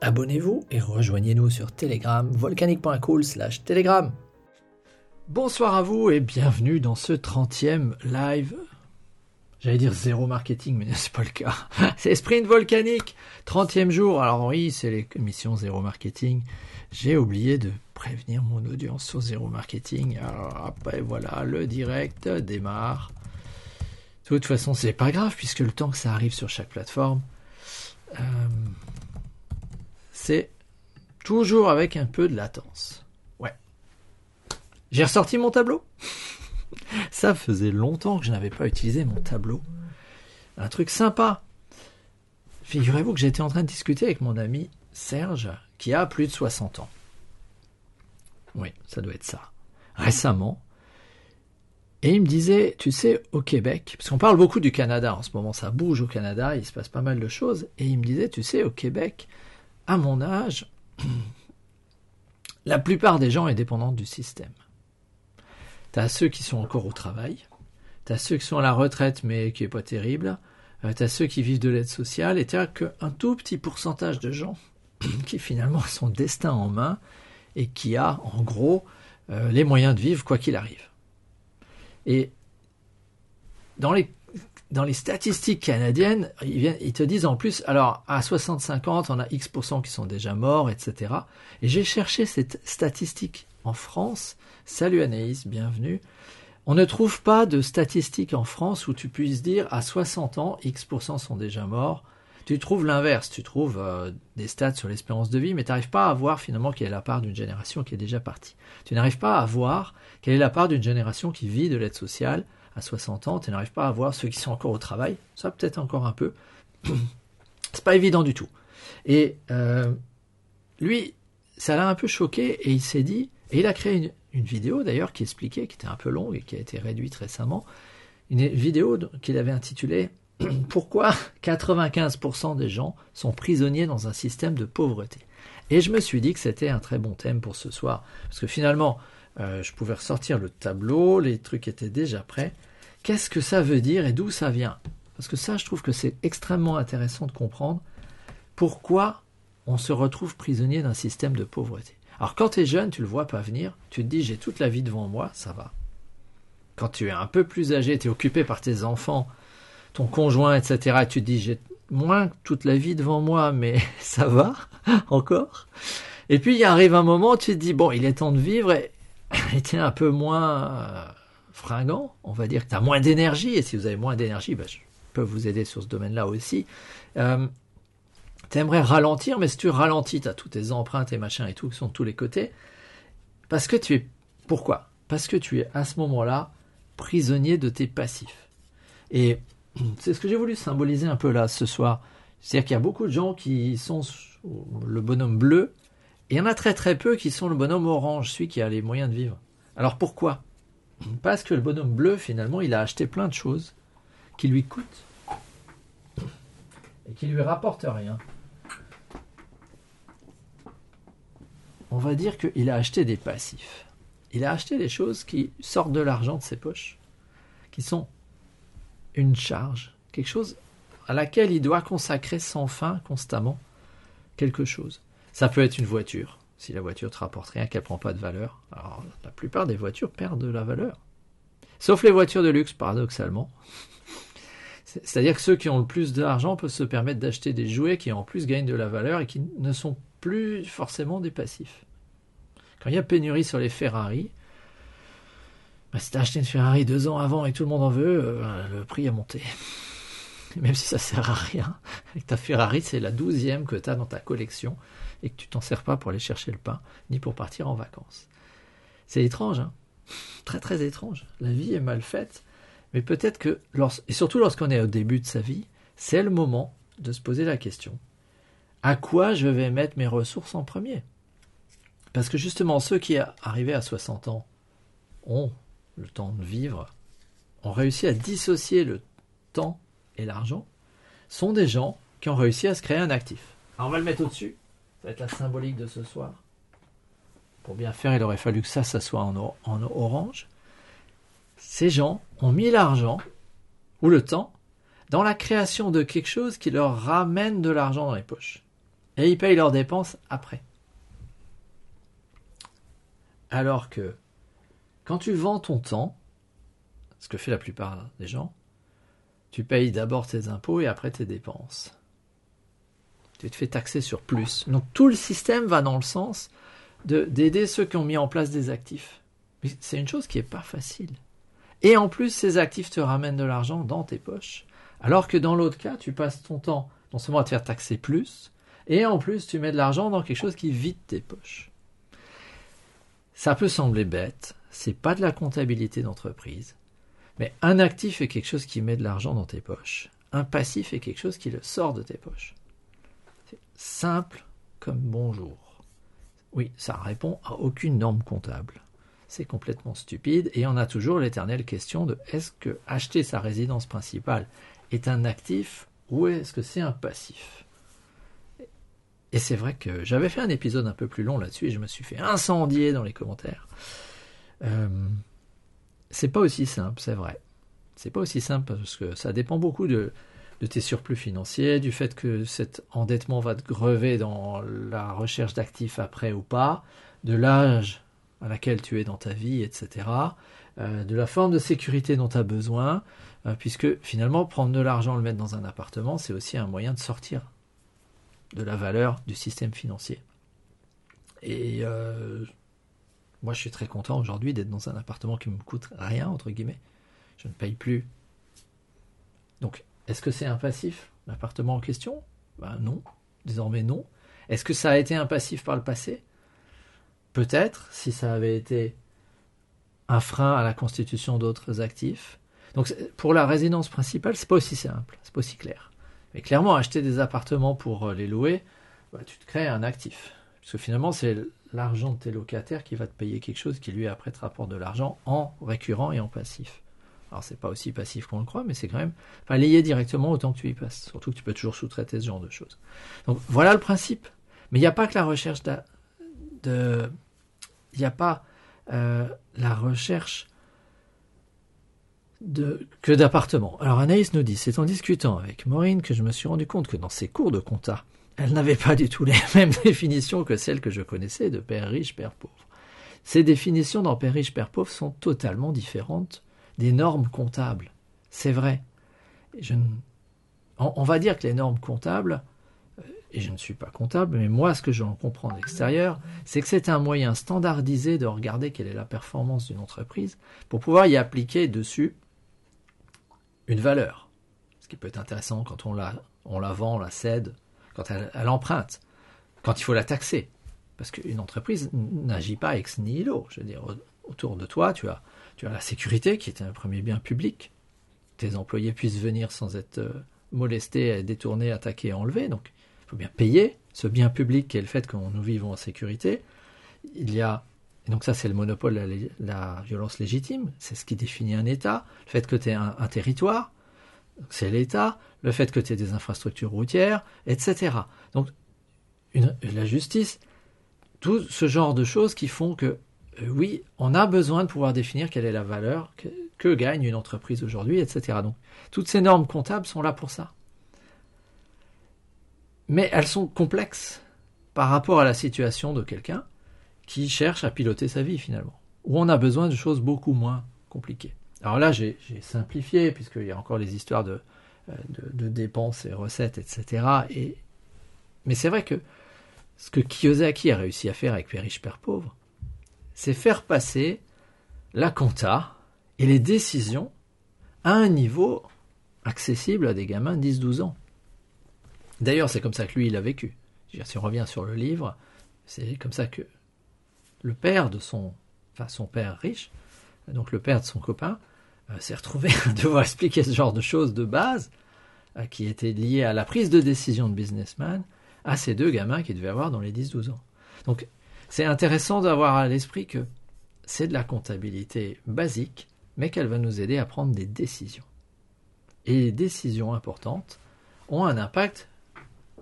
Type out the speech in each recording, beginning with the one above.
Abonnez-vous et rejoignez-nous sur Telegram, volcanique.cool slash Telegram. Bonsoir à vous et bienvenue dans ce 30e live. J'allais dire zéro marketing, mais c'est pas le cas. C'est Sprint Volcanique, 30e jour. Alors oui, c'est l'émission zéro marketing. J'ai oublié de prévenir mon audience sur zéro marketing. Alors après, voilà, le direct démarre. De toute façon, c'est pas grave puisque le temps que ça arrive sur chaque plateforme, euh, c'est toujours avec un peu de latence. Ouais. J'ai ressorti mon tableau. Ça faisait longtemps que je n'avais pas utilisé mon tableau. Un truc sympa. Figurez-vous que j'étais en train de discuter avec mon ami Serge, qui a plus de 60 ans. Oui, ça doit être ça. Récemment. Et il me disait, tu sais, au Québec, parce qu'on parle beaucoup du Canada en ce moment, ça bouge au Canada, il se passe pas mal de choses, et il me disait, tu sais, au Québec, à mon âge, la plupart des gens sont dépendants du système. Tu as ceux qui sont encore au travail, tu as ceux qui sont à la retraite mais qui n'est pas terrible, euh, tu as ceux qui vivent de l'aide sociale, et tu as qu'un tout petit pourcentage de gens qui finalement ont son destin en main et qui a en gros euh, les moyens de vivre quoi qu'il arrive. Et dans les dans les statistiques canadiennes, ils, te disent en plus, alors à 60-50, on a X% qui sont déjà morts, etc. Et j'ai cherché cette statistique en France. Salut Anaïs, bienvenue. On ne trouve pas de statistiques en France où tu puisses dire à 60 ans, X% sont déjà morts. Tu trouves l'inverse, tu trouves euh, des stats sur l'espérance de vie, mais tu n'arrives pas à voir finalement quelle est la part d'une génération qui est déjà partie. Tu n'arrives pas à voir quelle est la part d'une génération qui vit de l'aide sociale, à 60 ans, tu n'arrives pas à voir ceux qui sont encore au travail, ça peut-être encore un peu. C'est pas évident du tout. Et euh, lui, ça l'a un peu choqué et il s'est dit, et il a créé une, une vidéo d'ailleurs qui expliquait, qui était un peu longue et qui a été réduite récemment, une vidéo qu'il avait intitulée Pourquoi 95% des gens sont prisonniers dans un système de pauvreté? Et je me suis dit que c'était un très bon thème pour ce soir, parce que finalement, euh, je pouvais ressortir le tableau, les trucs étaient déjà prêts, Qu'est-ce que ça veut dire et d'où ça vient? Parce que ça, je trouve que c'est extrêmement intéressant de comprendre pourquoi on se retrouve prisonnier d'un système de pauvreté. Alors quand tu es jeune, tu le vois pas venir, tu te dis j'ai toute la vie devant moi, ça va. Quand tu es un peu plus âgé, tu es occupé par tes enfants, ton conjoint, etc., tu te dis j'ai moins toute la vie devant moi, mais ça va encore. Et puis il arrive un moment tu te dis bon, il est temps de vivre et es un peu moins euh, fringant, on va dire que tu as moins d'énergie, et si vous avez moins d'énergie, ben, je peux vous aider sur ce domaine-là aussi. Euh, tu aimerais ralentir, mais si tu ralentis, tu as toutes tes empreintes et machins et tout qui sont de tous les côtés. Parce que tu es. Pourquoi? Parce que tu es à ce moment-là prisonnier de tes passifs. Et c'est ce que j'ai voulu symboliser un peu là ce soir. C'est-à-dire qu'il y a beaucoup de gens qui sont le bonhomme bleu, il y en a très très peu qui sont le bonhomme orange, celui qui a les moyens de vivre. Alors pourquoi? Parce que le bonhomme bleu, finalement, il a acheté plein de choses qui lui coûtent et qui lui rapportent rien. On va dire qu'il a acheté des passifs. Il a acheté des choses qui sortent de l'argent de ses poches, qui sont une charge, quelque chose à laquelle il doit consacrer sans fin constamment quelque chose. Ça peut être une voiture, si la voiture te rapporte rien, qu'elle prend pas de valeur. Alors, la plupart des voitures perdent de la valeur. Sauf les voitures de luxe, paradoxalement. C'est-à-dire que ceux qui ont le plus d'argent peuvent se permettre d'acheter des jouets qui en plus gagnent de la valeur et qui ne sont plus forcément des passifs. Quand il y a pénurie sur les Ferrari, bah, si tu as acheté une Ferrari deux ans avant et tout le monde en veut, euh, le prix a monté. même si ça sert à rien, avec ta Ferrari, c'est la douzième que tu as dans ta collection et que tu t'en sers pas pour aller chercher le pain, ni pour partir en vacances. C'est étrange, hein très très étrange. La vie est mal faite, mais peut-être que, et surtout lorsqu'on est au début de sa vie, c'est le moment de se poser la question à quoi je vais mettre mes ressources en premier? Parce que justement, ceux qui, arrivés à 60 ans, ont le temps de vivre, ont réussi à dissocier le temps et l'argent, sont des gens qui ont réussi à se créer un actif. Alors on va le mettre au-dessus. Ça va être la symbolique de ce soir. Pour bien faire, il aurait fallu que ça, soit en, en orange. Ces gens ont mis l'argent ou le temps dans la création de quelque chose qui leur ramène de l'argent dans les poches. Et ils payent leurs dépenses après. Alors que quand tu vends ton temps, ce que fait la plupart des gens, tu payes d'abord tes impôts et après tes dépenses. Tu te fais taxer sur plus. Donc tout le système va dans le sens d'aider ceux qui ont mis en place des actifs. Mais c'est une chose qui n'est pas facile. Et en plus, ces actifs te ramènent de l'argent dans tes poches. Alors que dans l'autre cas, tu passes ton temps non seulement à te faire taxer plus, et en plus tu mets de l'argent dans quelque chose qui vide tes poches. Ça peut sembler bête, c'est pas de la comptabilité d'entreprise, mais un actif est quelque chose qui met de l'argent dans tes poches. Un passif est quelque chose qui le sort de tes poches. Simple comme bonjour. Oui, ça répond à aucune norme comptable. C'est complètement stupide et on a toujours l'éternelle question de est-ce que acheter sa résidence principale est un actif ou est-ce que c'est un passif? Et c'est vrai que j'avais fait un épisode un peu plus long là-dessus et je me suis fait incendier dans les commentaires. Euh, c'est pas aussi simple, c'est vrai. C'est pas aussi simple parce que ça dépend beaucoup de, de tes surplus financiers, du fait que cet endettement va te grever dans la recherche d'actifs après ou pas, de l'âge à laquelle tu es dans ta vie, etc., euh, de la forme de sécurité dont tu as besoin, euh, puisque finalement, prendre de l'argent, le mettre dans un appartement, c'est aussi un moyen de sortir de la valeur du système financier. Et euh, moi, je suis très content aujourd'hui d'être dans un appartement qui me coûte rien, entre guillemets. Je ne paye plus. Donc, est-ce que c'est un passif, l'appartement en question? Ben non, désormais non. Est-ce que ça a été un passif par le passé? Peut-être, si ça avait été un frein à la constitution d'autres actifs. Donc pour la résidence principale, c'est pas aussi simple, c'est pas aussi clair. Mais clairement, acheter des appartements pour euh, les louer, bah, tu te crées un actif. Parce que finalement, c'est l'argent de tes locataires qui va te payer quelque chose qui lui après te rapporte de l'argent en récurrent et en passif. Alors c'est pas aussi passif qu'on le croit, mais c'est quand même enfin, lié directement autant que tu y passes. Surtout que tu peux toujours sous-traiter ce genre de choses. Donc voilà le principe. Mais il n'y a pas que la recherche de... Il n'y a pas euh, la recherche de, que d'appartements. Alors Anaïs nous dit, c'est en discutant avec Maureen que je me suis rendu compte que dans ses cours de compta, elle n'avait pas du tout les mêmes définitions que celles que je connaissais de père riche, père pauvre. Ces définitions dans père riche, père pauvre sont totalement différentes des normes comptables. C'est vrai. On, va dire que les normes comptables, euh, et je ne suis pas comptable, mais moi ce que j'en comprends de l'extérieur, c'est que c'est un moyen standardisé de regarder quelle est la performance d'une entreprise pour pouvoir y appliquer dessus une valeur. Ce qui peut être intéressant quand on la, on la vend, on la cède, quand elle, emprunte, quand il faut la taxer. Parce qu'une entreprise n'agit pas ex nihilo. Je veux dire, autour de toi, tu as, tu as la sécurité qui est un premier bien public. Tes employés puissent venir sans être euh, molestés, détournés, attaqués, enlevés. Donc, il faut bien payer ce bien public qui est le fait que nous vivons en sécurité. Il y a, et donc ça c'est le monopole de la, violence légitime, c'est ce qui définit un État. Le fait que tu aies un, territoire, c'est l'État, le fait que tu aies des infrastructures routières, etc. Donc, la justice, tout ce genre de choses qui font que, oui, on a besoin de pouvoir définir quelle est la valeur que, gagne une entreprise aujourd'hui, etc. Donc, toutes ces normes comptables sont là pour ça. Mais elles sont complexes par rapport à la situation de quelqu'un qui cherche à piloter sa vie finalement, où on a besoin de choses beaucoup moins compliquées. Alors là, j'ai simplifié, puisqu'il y a encore les histoires de, euh, dépenses et recettes, etc. Et, mais c'est vrai que ce que Kiyosaki a réussi à faire avec Père riche, Père pauvre, c'est faire passer la compta et les décisions à un niveau accessible à des gamins de 10-12 ans. D'ailleurs, c'est comme ça que lui, il a vécu. Si on revient sur le livre, c'est comme ça que le père de son, enfin son père riche, donc le père de son copain, euh, s'est retrouvé à devoir expliquer ce genre de choses de base euh, qui étaient liées à la prise de décision de businessman à ces deux gamins qui devaient avoir dans les 10-12 ans. Donc c'est intéressant d'avoir à l'esprit que c'est de la comptabilité basique, mais qu'elle va nous aider à prendre des décisions. Et les décisions importantes ont un impact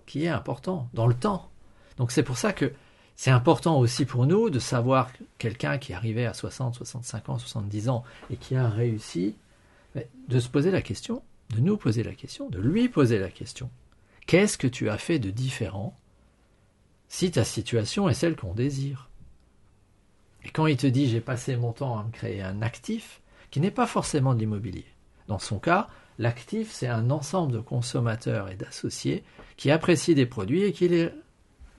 qui est important dans le temps. Donc c'est pour ça que c'est important aussi pour nous de savoir quelqu'un qui arrivait à 60, 65 ans, 70 ans et qui a réussi, de se poser la question, de nous poser la question, de lui poser la question. Qu'est-ce que tu as fait de différent si ta situation est celle qu'on désire Et quand il te dit j'ai passé mon temps à me créer un actif, qui n'est pas forcément de l'immobilier. Dans son cas, l'actif, c'est un ensemble de consommateurs et d'associés qui apprécient des produits et qui les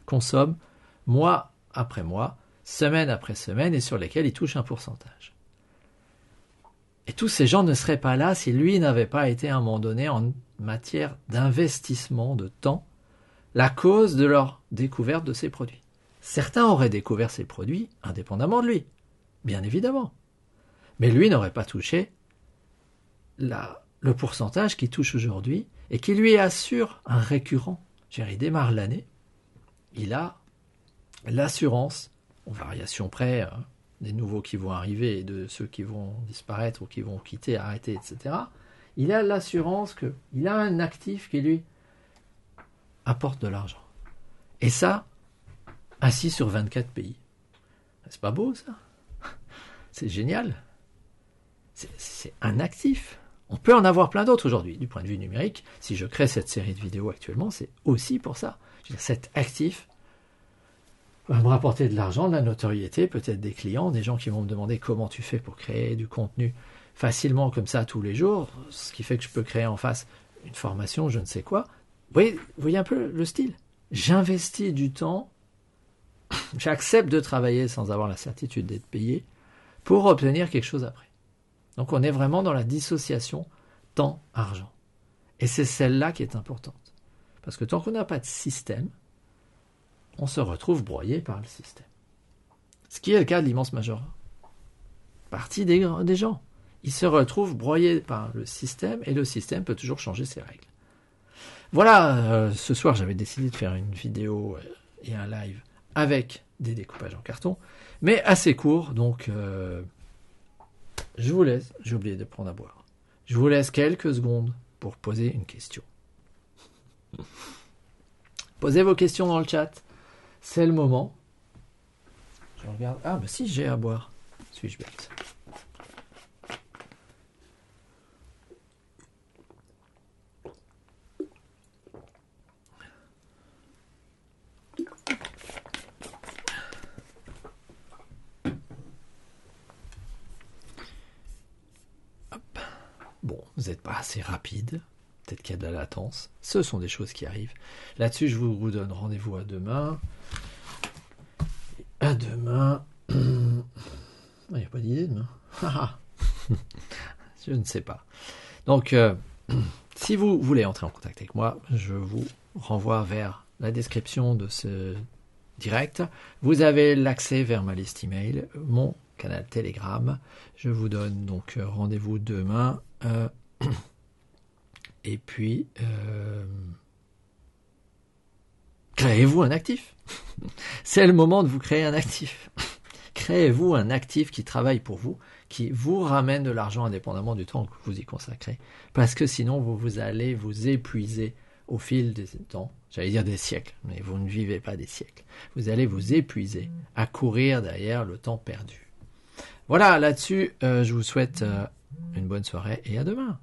consomment mois après mois, semaine après semaine, et sur lesquels il touche un pourcentage. Et tous ces gens ne seraient pas là si lui n'avait pas été à un moment donné en matière d'investissement de temps la cause de leur découverte de ces produits. Certains auraient découvert ces produits indépendamment de lui, bien évidemment. Mais lui n'aurait pas touché le pourcentage qu'il touche aujourd'hui et qui lui assure un récurrent. Il démarre l'année, il a l'assurance, en variation près, hein, des nouveaux qui vont arriver et de ceux qui vont disparaître ou qui vont quitter, arrêter, etc. Il a l'assurance qu'il a un actif qui lui apporte de l'argent. Et ça, assis sur 24 pays. C'est pas beau ça C'est génial. C'est un actif. On peut en avoir plein d'autres aujourd'hui. Du point de vue numérique, si je crée cette série de vidéos actuellement, c'est aussi pour ça. Cet actif va me rapporter de l'argent, de la notoriété, peut-être des clients, des gens qui vont me demander comment tu fais pour créer du contenu facilement comme ça tous les jours, ce qui fait que je peux créer en face une formation, je ne sais quoi. Voyez, un peu le style J'investis du temps, j'accepte de travailler sans avoir la certitude d'être payé pour obtenir quelque chose après. Donc on est vraiment dans la dissociation temps-argent. Et c'est celle-là qui est importante. Parce que tant qu'on n'a pas de système, on se retrouve broyé par le système. Ce qui est le cas de l'immense majorité. Partie des gens. Ils se retrouvent broyés par le système et le système peut toujours changer ses règles. Voilà, euh, ce soir j'avais décidé de faire une vidéo euh, et un live avec des découpages en carton, mais assez court, donc euh, je vous laisse, j'ai oublié de prendre à boire. Je vous laisse quelques secondes pour poser une question. Posez vos questions dans le chat. C'est le moment. Je regarde. Ah, bah si, j'ai à boire. Suis-je bête Bon, vous n'êtes pas assez rapide. Peut-être qu'il y a de la latence. Ce sont des choses qui arrivent. Là-dessus, je vous donne rendez-vous à demain. À demain. Il n'y a pas d'idée demain. je ne sais pas. Donc, euh, si vous voulez entrer en contact avec moi, je vous renvoie vers la description de ce direct. Vous avez l'accès vers ma liste email, mon canal Telegram. Je vous donne donc euh, rendez-vous demain. Euh, et puis, créez-vous un actif. C'est le moment de vous créer un actif. Créez-vous un actif qui travaille pour vous, qui vous ramène de l'argent indépendamment du temps que vous y consacrez. Parce que sinon, vous, vous allez vous épuiser au fil des temps. J'allais dire des siècles, mais vous ne vivez pas des siècles. Vous allez vous épuiser à courir derrière le temps perdu. Voilà, là-dessus, euh, je vous souhaite euh, une bonne soirée et à demain.